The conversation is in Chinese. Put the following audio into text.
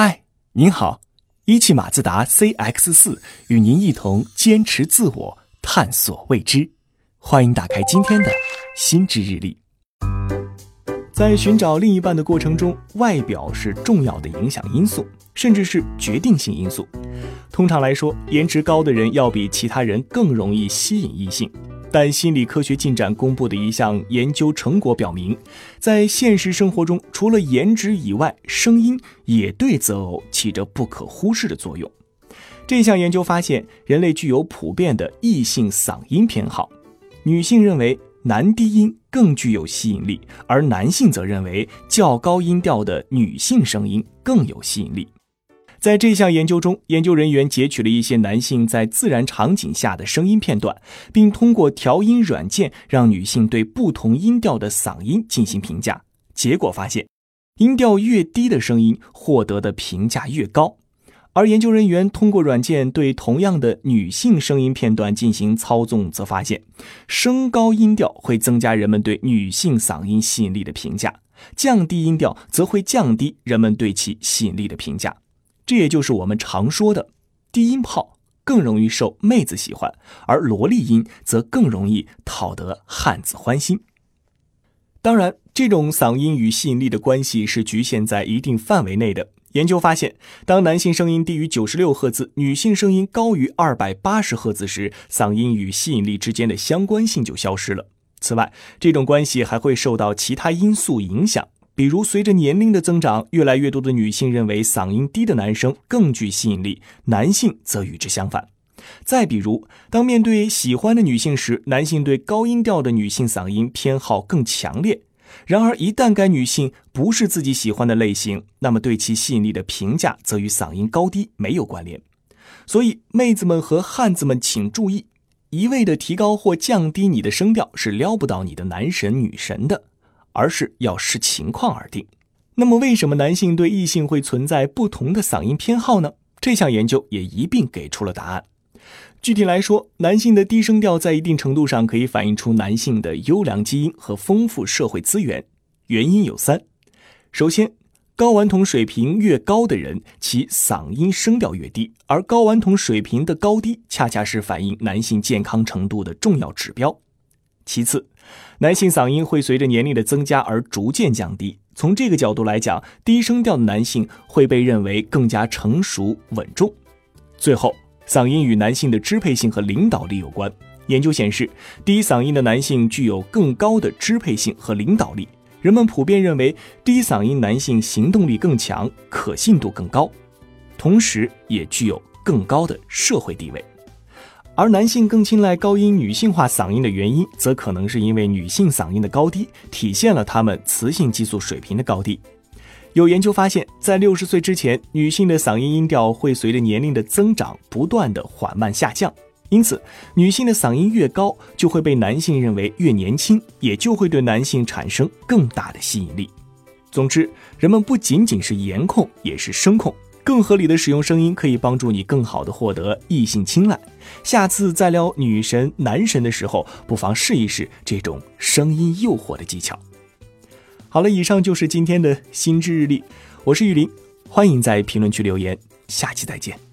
嗨，您好，一汽马自达 CX 四与您一同坚持自我，探索未知。欢迎打开今天的心智日历。在寻找另一半的过程中，外表是重要的影响因素，甚至是决定性因素。通常来说，颜值高的人要比其他人更容易吸引异性。但心理科学进展公布的一项研究成果表明，在现实生活中，除了颜值以外，声音也对择偶起着不可忽视的作用。这项研究发现，人类具有普遍的异性嗓音偏好，女性认为男低音更具有吸引力，而男性则认为较高音调的女性声音更有吸引力。在这项研究中，研究人员截取了一些男性在自然场景下的声音片段，并通过调音软件让女性对不同音调的嗓音进行评价。结果发现，音调越低的声音获得的评价越高。而研究人员通过软件对同样的女性声音片段进行操纵，则发现，升高音调会增加人们对女性嗓音吸引力的评价，降低音调则会降低人们对其吸引力的评价。这也就是我们常说的，低音炮更容易受妹子喜欢，而萝莉音则更容易讨得汉子欢心。当然，这种嗓音与吸引力的关系是局限在一定范围内的。研究发现，当男性声音低于九十六赫兹，女性声音高于二百八十赫兹时，嗓音与吸引力之间的相关性就消失了。此外，这种关系还会受到其他因素影响。比如，随着年龄的增长，越来越多的女性认为嗓音低的男生更具吸引力，男性则与之相反。再比如，当面对喜欢的女性时，男性对高音调的女性嗓音偏好更强烈。然而，一旦该女性不是自己喜欢的类型，那么对其吸引力的评价则与嗓音高低没有关联。所以，妹子们和汉子们请注意，一味的提高或降低你的声调是撩不到你的男神女神的。而是要视情况而定。那么，为什么男性对异性会存在不同的嗓音偏好呢？这项研究也一并给出了答案。具体来说，男性的低声调在一定程度上可以反映出男性的优良基因和丰富社会资源。原因有三：首先，睾丸酮水平越高的人，其嗓音声调越低，而睾丸酮水平的高低恰恰是反映男性健康程度的重要指标。其次，男性嗓音会随着年龄的增加而逐渐降低。从这个角度来讲，低声调的男性会被认为更加成熟稳重。最后，嗓音与男性的支配性和领导力有关。研究显示，低嗓音的男性具有更高的支配性和领导力。人们普遍认为，低嗓音男性行动力更强，可信度更高，同时也具有更高的社会地位。而男性更青睐高音女性化嗓音的原因，则可能是因为女性嗓音的高低体现了她们雌性激素水平的高低。有研究发现，在六十岁之前，女性的嗓音音调会随着年龄的增长不断的缓慢下降，因此，女性的嗓音越高，就会被男性认为越年轻，也就会对男性产生更大的吸引力。总之，人们不仅仅是颜控，也是声控。更合理的使用声音，可以帮助你更好的获得异性青睐。下次再撩女神、男神的时候，不妨试一试这种声音诱惑的技巧。好了，以上就是今天的心智日历，我是玉林，欢迎在评论区留言，下期再见。